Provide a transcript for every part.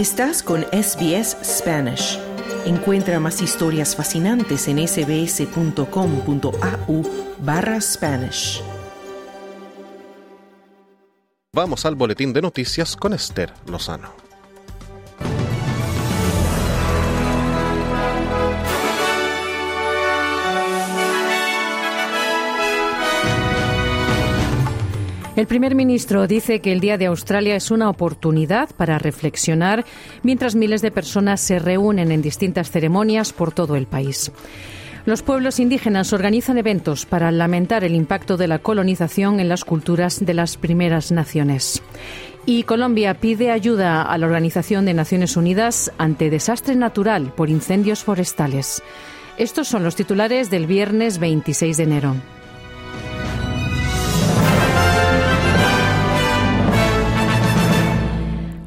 Estás con SBS Spanish. Encuentra más historias fascinantes en sbs.com.au barra Spanish. Vamos al boletín de noticias con Esther Lozano. El primer ministro dice que el Día de Australia es una oportunidad para reflexionar mientras miles de personas se reúnen en distintas ceremonias por todo el país. Los pueblos indígenas organizan eventos para lamentar el impacto de la colonización en las culturas de las primeras naciones. Y Colombia pide ayuda a la Organización de Naciones Unidas ante desastre natural por incendios forestales. Estos son los titulares del viernes 26 de enero.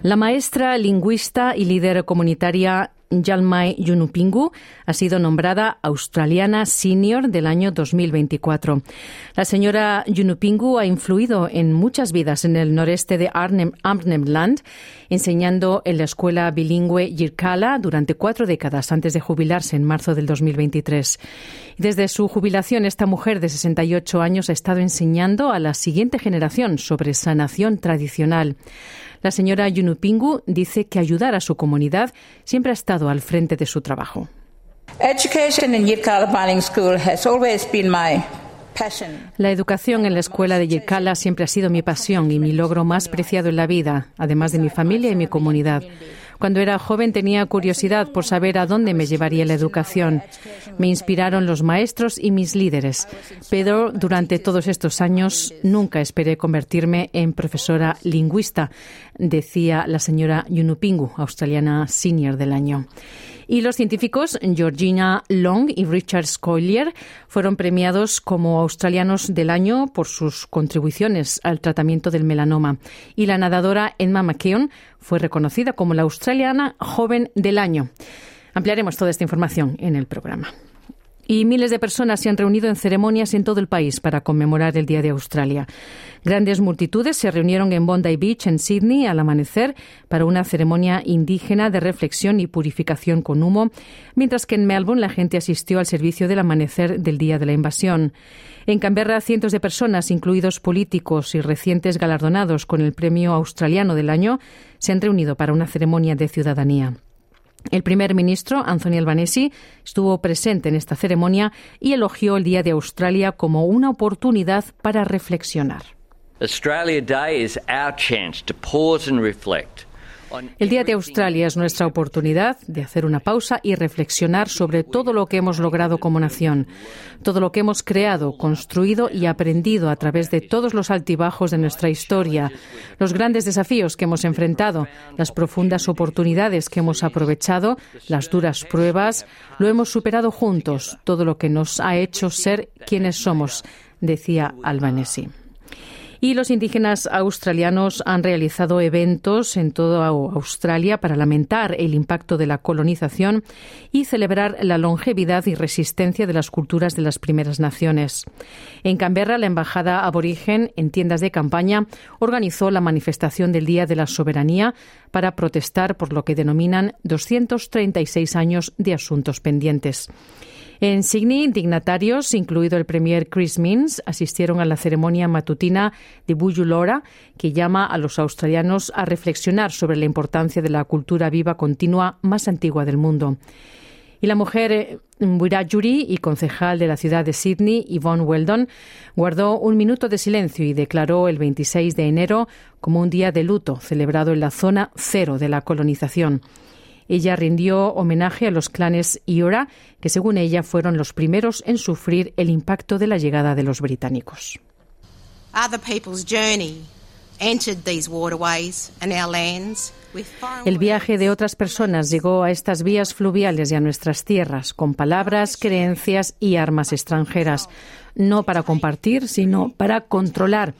La maestra, lingüista y líder comunitaria Jalmai Yunupingu ha sido nombrada Australiana Senior del año 2024. La señora Yunupingu ha influido en muchas vidas en el noreste de Arnhem, Arnhem Land, enseñando en la escuela bilingüe Yirkala durante cuatro décadas antes de jubilarse en marzo del 2023. Desde su jubilación, esta mujer de 68 años ha estado enseñando a la siguiente generación sobre sanación tradicional. La señora Yunupingu dice que ayudar a su comunidad siempre ha estado al frente de su trabajo. La educación en la escuela de Yirkala siempre ha sido mi pasión y mi logro más preciado en la vida, además de mi familia y mi comunidad. Cuando era joven tenía curiosidad por saber a dónde me llevaría la educación. Me inspiraron los maestros y mis líderes, pero durante todos estos años nunca esperé convertirme en profesora lingüista, decía la señora Yunupingu, australiana senior del año. Y los científicos Georgina Long y Richard Scollier fueron premiados como australianos del año por sus contribuciones al tratamiento del melanoma. Y la nadadora Emma McKeon fue reconocida como la australiana joven del año. Ampliaremos toda esta información en el programa. Y miles de personas se han reunido en ceremonias en todo el país para conmemorar el Día de Australia. Grandes multitudes se reunieron en Bondi Beach, en Sydney, al amanecer, para una ceremonia indígena de reflexión y purificación con humo, mientras que en Melbourne la gente asistió al servicio del amanecer del día de la invasión. En Canberra, cientos de personas, incluidos políticos y recientes galardonados con el Premio Australiano del Año, se han reunido para una ceremonia de ciudadanía. El primer ministro, Anthony Albanese, estuvo presente en esta ceremonia y elogió el Día de Australia como una oportunidad para reflexionar. Australia Day is our chance to pause and reflect el Día de Australia es nuestra oportunidad de hacer una pausa y reflexionar sobre todo lo que hemos logrado como nación, todo lo que hemos creado, construido y aprendido a través de todos los altibajos de nuestra historia, los grandes desafíos que hemos enfrentado, las profundas oportunidades que hemos aprovechado, las duras pruebas, lo hemos superado juntos, todo lo que nos ha hecho ser quienes somos, decía Albanesi. Y los indígenas australianos han realizado eventos en toda Australia para lamentar el impacto de la colonización y celebrar la longevidad y resistencia de las culturas de las primeras naciones. En Canberra, la embajada aborigen en tiendas de campaña organizó la manifestación del Día de la Soberanía para protestar por lo que denominan 236 años de asuntos pendientes. En Sydney, dignatarios, incluido el premier Chris Minns, asistieron a la ceremonia matutina de Lora, que llama a los australianos a reflexionar sobre la importancia de la cultura viva continua más antigua del mundo. Y la mujer Wiradjuri eh, y concejal de la ciudad de Sydney, Yvonne Weldon, guardó un minuto de silencio y declaró el 26 de enero como un día de luto celebrado en la zona cero de la colonización. Ella rindió homenaje a los clanes Iora, que según ella fueron los primeros en sufrir el impacto de la llegada de los británicos. El viaje de otras personas llegó a estas vías fluviales y a nuestras tierras con palabras, creencias y armas extranjeras, no para compartir, sino para controlar,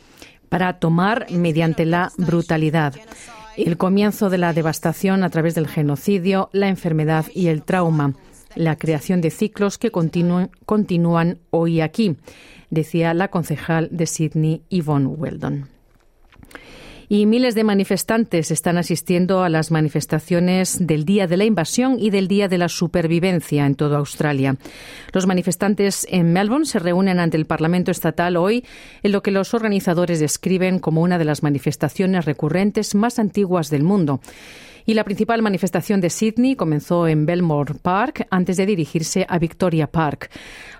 para tomar mediante la brutalidad el comienzo de la devastación a través del genocidio, la enfermedad y el trauma, la creación de ciclos que continúan hoy aquí, decía la concejal de Sydney, Yvonne Weldon. Y miles de manifestantes están asistiendo a las manifestaciones del Día de la Invasión y del Día de la Supervivencia en toda Australia. Los manifestantes en Melbourne se reúnen ante el Parlamento Estatal hoy en lo que los organizadores describen como una de las manifestaciones recurrentes más antiguas del mundo. Y la principal manifestación de Sydney comenzó en Belmore Park antes de dirigirse a Victoria Park.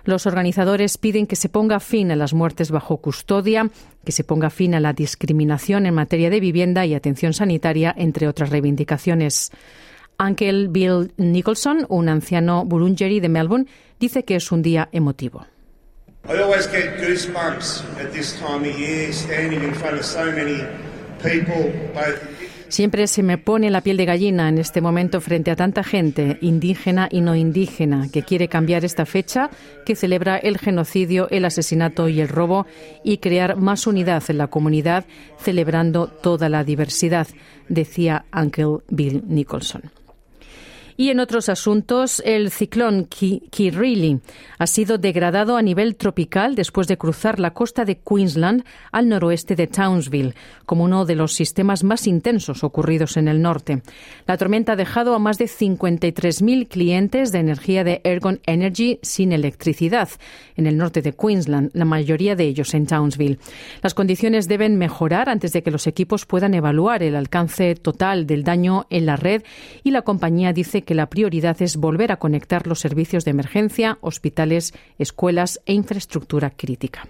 Los organizadores piden que se ponga fin a las muertes bajo custodia, que se ponga fin a la discriminación en materia de vivienda y atención sanitaria, entre otras reivindicaciones. Uncle Bill Nicholson, un anciano burungeri de Melbourne, dice que es un día emotivo. Siempre se me pone la piel de gallina en este momento frente a tanta gente, indígena y no indígena, que quiere cambiar esta fecha, que celebra el genocidio, el asesinato y el robo, y crear más unidad en la comunidad, celebrando toda la diversidad, decía Uncle Bill Nicholson. Y en otros asuntos, el ciclón Kirili ha sido degradado a nivel tropical después de cruzar la costa de Queensland al noroeste de Townsville, como uno de los sistemas más intensos ocurridos en el norte. La tormenta ha dejado a más de 53.000 clientes de energía de Ergon Energy sin electricidad en el norte de Queensland, la mayoría de ellos en Townsville. Las condiciones deben mejorar antes de que los equipos puedan evaluar el alcance total del daño en la red y la compañía dice que la prioridad es volver a conectar los servicios de emergencia, hospitales, escuelas e infraestructura crítica.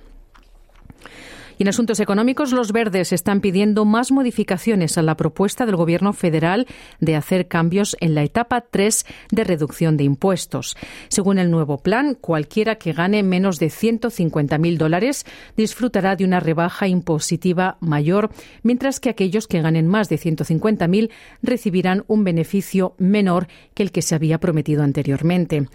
Y en asuntos económicos, los verdes están pidiendo más modificaciones a la propuesta del Gobierno federal de hacer cambios en la etapa 3 de reducción de impuestos. Según el nuevo plan, cualquiera que gane menos de 150.000 dólares disfrutará de una rebaja impositiva mayor, mientras que aquellos que ganen más de 150.000 recibirán un beneficio menor que el que se había prometido anteriormente.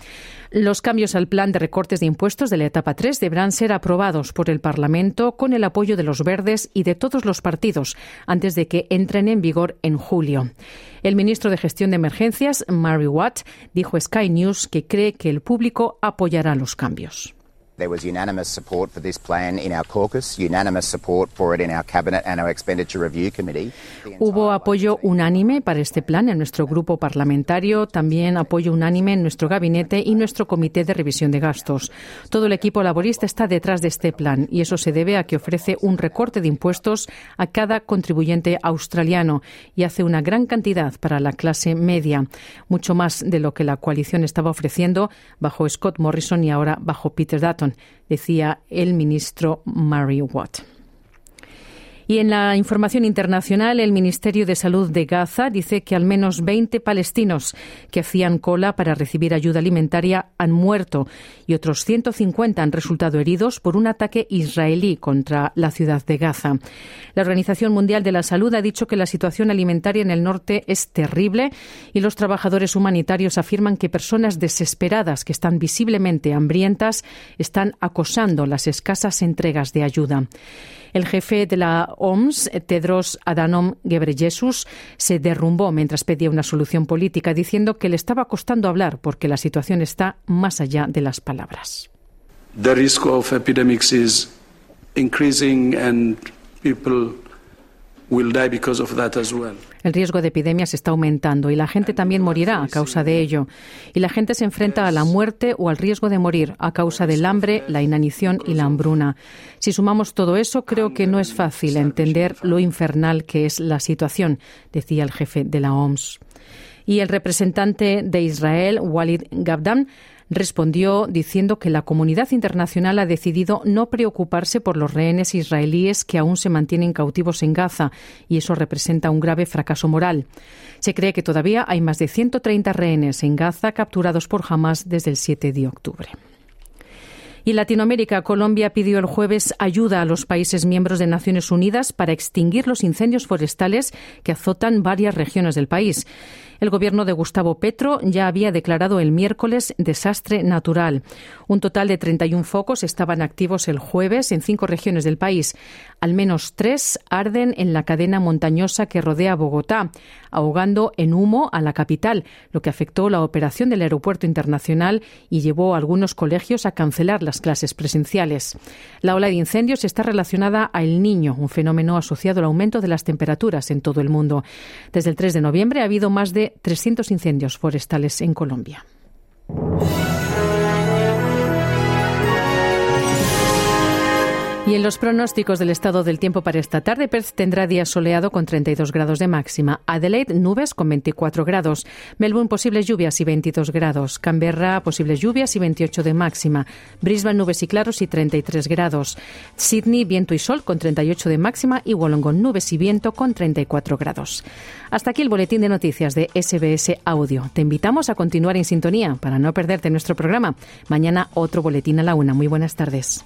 Los cambios al plan de recortes de impuestos de la etapa 3 deberán ser aprobados por el Parlamento con el apoyo de los verdes y de todos los partidos antes de que entren en vigor en julio. El ministro de Gestión de Emergencias, Mary Watt, dijo a Sky News que cree que el público apoyará los cambios. There was unanimous support for this plan in our caucus, unanimous support for it in our cabinet and our expenditure review committee. Hubo apoyo unánime para este plan en nuestro grupo parlamentario, también apoyo unánime en nuestro gabinete y nuestro comité de revisión de gastos. Todo el equipo laborista está detrás de este plan y eso se debe a que ofrece un recorte de impuestos a cada contribuyente australiano y hace una gran cantidad para la clase media, mucho más de lo que la coalición estaba ofreciendo bajo Scott Morrison y ahora bajo Peter Dutton decía el ministro Mary Watt. Y en la información internacional, el Ministerio de Salud de Gaza dice que al menos 20 palestinos que hacían cola para recibir ayuda alimentaria han muerto y otros 150 han resultado heridos por un ataque israelí contra la ciudad de Gaza. La Organización Mundial de la Salud ha dicho que la situación alimentaria en el norte es terrible y los trabajadores humanitarios afirman que personas desesperadas que están visiblemente hambrientas están acosando las escasas entregas de ayuda. El jefe de la OMS, Tedros Adhanom Ghebreyesus, se derrumbó mientras pedía una solución política, diciendo que le estaba costando hablar porque la situación está más allá de las palabras. The risk of epidemics is increasing and people el riesgo de epidemias está aumentando y la gente también morirá a causa de ello. Y la gente se enfrenta a la muerte o al riesgo de morir a causa del hambre, la inanición y la hambruna. Si sumamos todo eso, creo que no es fácil entender lo infernal que es la situación, decía el jefe de la OMS. Y el representante de Israel, Walid Gabdan, respondió diciendo que la comunidad internacional ha decidido no preocuparse por los rehenes israelíes que aún se mantienen cautivos en Gaza y eso representa un grave fracaso moral. Se cree que todavía hay más de 130 rehenes en Gaza capturados por Hamas desde el 7 de octubre. Y Latinoamérica, Colombia pidió el jueves ayuda a los países miembros de Naciones Unidas para extinguir los incendios forestales que azotan varias regiones del país. El gobierno de Gustavo Petro ya había declarado el miércoles desastre natural. Un total de 31 focos estaban activos el jueves en cinco regiones del país. Al menos tres arden en la cadena montañosa que rodea Bogotá, ahogando en humo a la capital, lo que afectó la operación del aeropuerto internacional y llevó a algunos colegios a cancelar las clases presenciales. La ola de incendios está relacionada al niño, un fenómeno asociado al aumento de las temperaturas en todo el mundo. Desde el 3 de noviembre ha habido más de 300 incendios forestales en Colombia. Y en los pronósticos del estado del tiempo para esta tarde, Perth tendrá día soleado con 32 grados de máxima. Adelaide, nubes con 24 grados. Melbourne, posibles lluvias y 22 grados. Canberra, posibles lluvias y 28 de máxima. Brisbane, nubes y claros y 33 grados. Sydney, viento y sol con 38 de máxima. Y Wollongong, nubes y viento con 34 grados. Hasta aquí el boletín de noticias de SBS Audio. Te invitamos a continuar en sintonía para no perderte nuestro programa. Mañana otro boletín a la una. Muy buenas tardes.